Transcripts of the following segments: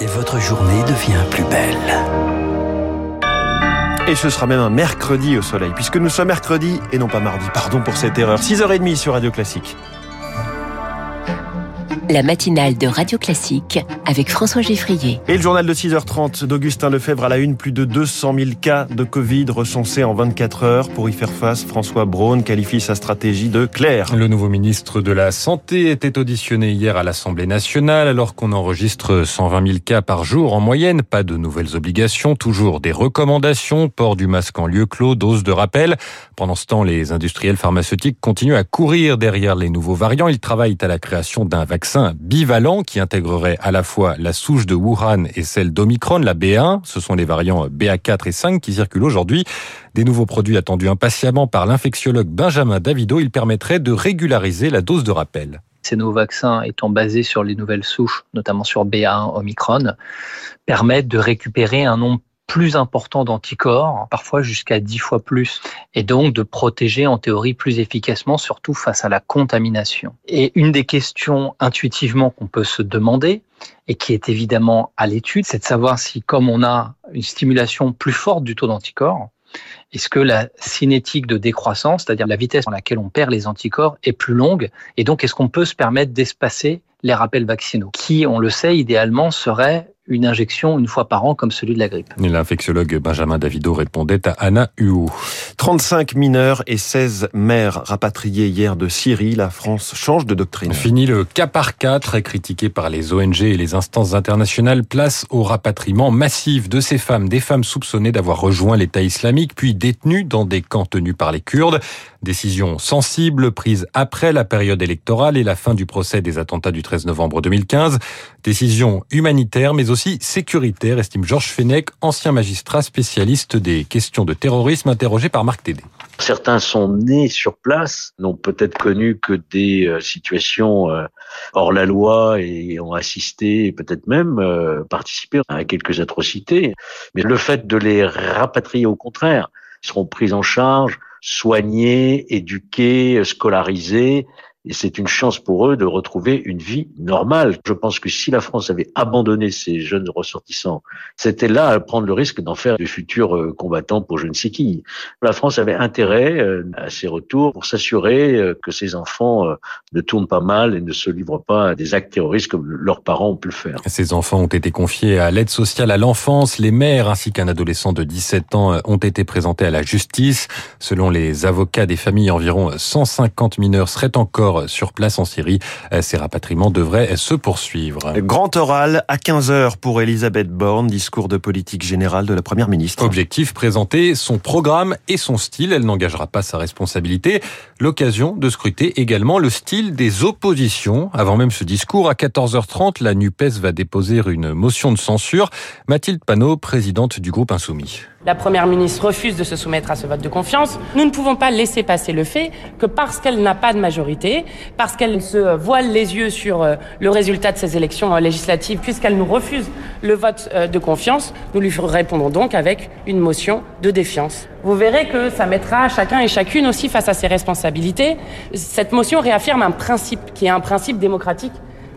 et votre journée devient plus belle. Et ce sera même un mercredi au soleil, puisque nous sommes mercredi et non pas mardi. Pardon pour cette erreur. 6h30 sur Radio Classique. La matinale de Radio Classique avec François Geffrier. Et le journal de 6h30 d'Augustin Lefebvre à la une, plus de 200 000 cas de Covid recensés en 24 heures. Pour y faire face, François Braun qualifie sa stratégie de claire. Le nouveau ministre de la Santé était auditionné hier à l'Assemblée nationale alors qu'on enregistre 120 000 cas par jour en moyenne. Pas de nouvelles obligations, toujours des recommandations, port du masque en lieu clos, dose de rappel. Pendant ce temps, les industriels pharmaceutiques continuent à courir derrière les nouveaux variants. Ils travaillent à la création d'un vaccin bivalent qui intégrerait à la fois la souche de Wuhan et celle d'Omicron, la B1. Ce sont les variants BA4 et 5 qui circulent aujourd'hui. Des nouveaux produits attendus impatiemment par l'infectiologue Benjamin Davido. Ils permettraient de régulariser la dose de rappel. Ces nouveaux vaccins étant basés sur les nouvelles souches, notamment sur BA1 Omicron, permettent de récupérer un nombre plus important d'anticorps, parfois jusqu'à 10 fois plus, et donc de protéger en théorie plus efficacement, surtout face à la contamination. Et une des questions intuitivement qu'on peut se demander, et qui est évidemment à l'étude, c'est de savoir si comme on a une stimulation plus forte du taux d'anticorps, est-ce que la cinétique de décroissance, c'est-à-dire la vitesse en laquelle on perd les anticorps, est plus longue Et donc, est-ce qu'on peut se permettre d'espacer les rappels vaccinaux, qui, on le sait, idéalement serait une injection une fois par an comme celui de la grippe. L'infectiologue Benjamin Davido répondait à Anna Huot. 35 mineurs et 16 mères rapatriés hier de Syrie. La France change de doctrine. Fini le cas par cas, très critiqué par les ONG et les instances internationales. Place au rapatriement massif de ces femmes, des femmes soupçonnées d'avoir rejoint l'État islamique, puis détenues dans des camps tenus par les Kurdes. Décision sensible prise après la période électorale et la fin du procès des attentats du 13 novembre 2015. Décision humanitaire mais aussi sécuritaire, estime Georges Fenech, ancien magistrat spécialiste des questions de terrorisme interrogé par Marc Tédé. Certains sont nés sur place, n'ont peut-être connu que des euh, situations euh, hors la loi et ont assisté, peut-être même euh, participé à quelques atrocités. Mais le fait de les rapatrier, au contraire, seront pris en charge, soignés, éduqués, scolarisés, et c'est une chance pour eux de retrouver une vie normale. Je pense que si la France avait abandonné ces jeunes ressortissants, c'était là à prendre le risque d'en faire de futurs euh, combattants pour je ne sais qui. La France avait intérêt euh, à ces retours pour s'assurer euh, que ces enfants ne tournent pas mal et ne se livrent pas à des actes terroristes comme leurs parents ont pu le faire. Ces enfants ont été confiés à l'aide sociale à l'enfance. Les mères ainsi qu'un adolescent de 17 ans ont été présentés à la justice. Selon les avocats des familles, environ 150 mineurs seraient encore sur place en Syrie. Ces rapatriements devraient se poursuivre. Grand oral à 15h pour Elisabeth Borne, discours de politique générale de la Première ministre. Objectif, présenter son programme et son style. Elle n'engagera pas sa responsabilité. L'occasion de scruter également le style des oppositions. Avant même ce discours, à 14h30, la NUPES va déposer une motion de censure. Mathilde Panot, présidente du groupe Insoumis. La Première ministre refuse de se soumettre à ce vote de confiance. Nous ne pouvons pas laisser passer le fait que parce qu'elle n'a pas de majorité, parce qu'elle se voile les yeux sur euh, le résultat de ces élections euh, législatives, puisqu'elle nous refuse le vote euh, de confiance, nous lui répondons donc avec une motion de défiance. Vous verrez que ça mettra chacun et chacune aussi face à ses responsabilités. Cette motion réaffirme un principe qui est un principe démocratique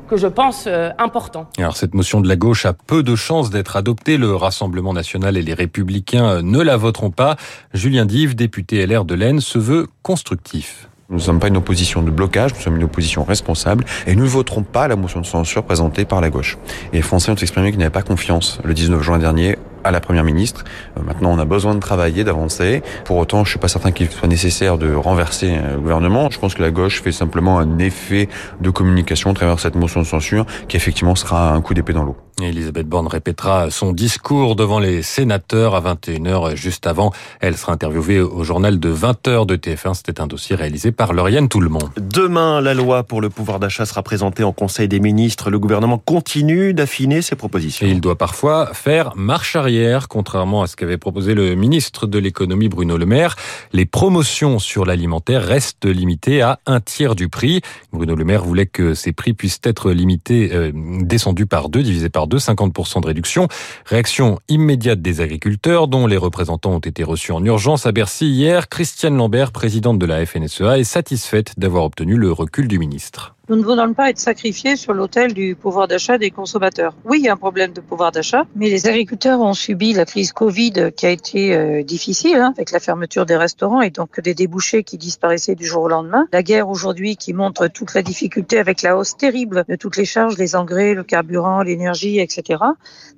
que je pense euh, important. Alors cette motion de la gauche a peu de chances d'être adoptée. Le Rassemblement national et les Républicains euh, ne la voteront pas. Julien Dive, député LR de l'Aisne, se veut constructif. Nous ne sommes pas une opposition de blocage, nous sommes une opposition responsable et nous ne voterons pas la motion de censure présentée par la gauche. Et les Français ont exprimé qu'ils n'avaient pas confiance le 19 juin dernier à la Première ministre. Euh, maintenant, on a besoin de travailler, d'avancer. Pour autant, je suis pas certain qu'il soit nécessaire de renverser euh, le gouvernement. Je pense que la gauche fait simplement un effet de communication à travers cette motion de censure qui effectivement sera un coup d'épée dans l'eau. Elisabeth Borne répétera son discours devant les sénateurs à 21h juste avant. Elle sera interviewée au journal de 20h de TF1. C'était un dossier réalisé par Lauriane Tout-le-Monde. Demain, la loi pour le pouvoir d'achat sera présentée en Conseil des ministres. Le gouvernement continue d'affiner ses propositions. Et il doit parfois faire marche arrière, contrairement à ce qu'avait proposé le ministre de l'économie Bruno Le Maire. Les promotions sur l'alimentaire restent limitées à un tiers du prix. Bruno Le Maire voulait que ces prix puissent être limités, euh, descendus par deux, divisés par de 50% de réduction. Réaction immédiate des agriculteurs dont les représentants ont été reçus en urgence à Bercy hier. Christiane Lambert, présidente de la FNSEA, est satisfaite d'avoir obtenu le recul du ministre. Nous ne voulons pas être sacrifiés sur l'autel du pouvoir d'achat des consommateurs. Oui, il y a un problème de pouvoir d'achat, mais les agriculteurs ont subi la crise Covid qui a été euh, difficile, hein, avec la fermeture des restaurants et donc des débouchés qui disparaissaient du jour au lendemain. La guerre aujourd'hui qui montre toute la difficulté avec la hausse terrible de toutes les charges, les engrais, le carburant, l'énergie, etc.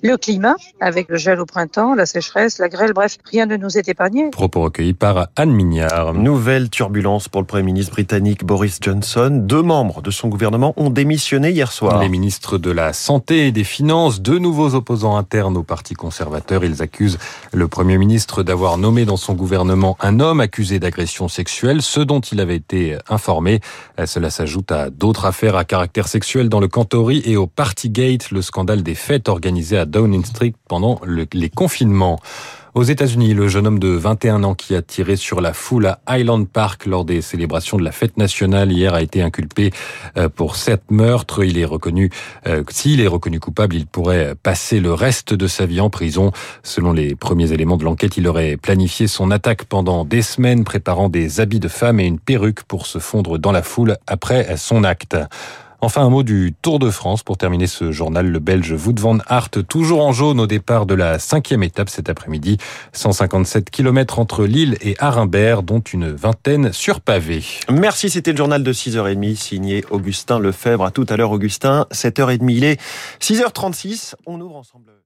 Le climat, avec le gel au printemps, la sécheresse, la grêle, bref, rien ne nous est épargné. Propos recueillis par Anne Mignard. Nouvelle turbulence pour le Premier ministre britannique Boris Johnson. Deux membres de son gouvernement ont démissionné hier soir. Les ministres de la Santé et des Finances, deux nouveaux opposants internes au Parti conservateur, ils accusent le Premier ministre d'avoir nommé dans son gouvernement un homme accusé d'agression sexuelle, ce dont il avait été informé. Cela s'ajoute à d'autres affaires à caractère sexuel dans le Cantory et au Partygate, le scandale des fêtes organisées à Downing Street pendant le, les confinements. Aux États-Unis, le jeune homme de 21 ans qui a tiré sur la foule à Highland Park lors des célébrations de la fête nationale hier a été inculpé euh, pour sept meurtres. Il est reconnu, euh, s'il est reconnu coupable, il pourrait passer le reste de sa vie en prison. Selon les premiers éléments de l'enquête, il aurait planifié son attaque pendant des semaines, préparant des habits de femme et une perruque pour se fondre dans la foule après son acte. Enfin, un mot du Tour de France pour terminer ce journal. Le Belge Wout van Aert, toujours en jaune au départ de la cinquième étape cet après-midi. 157 km entre Lille et Arimbert, dont une vingtaine sur pavé. Merci, c'était le journal de 6h30 signé Augustin Lefebvre. À tout à l'heure, Augustin. 7h30, il est 6h36. On ouvre ensemble.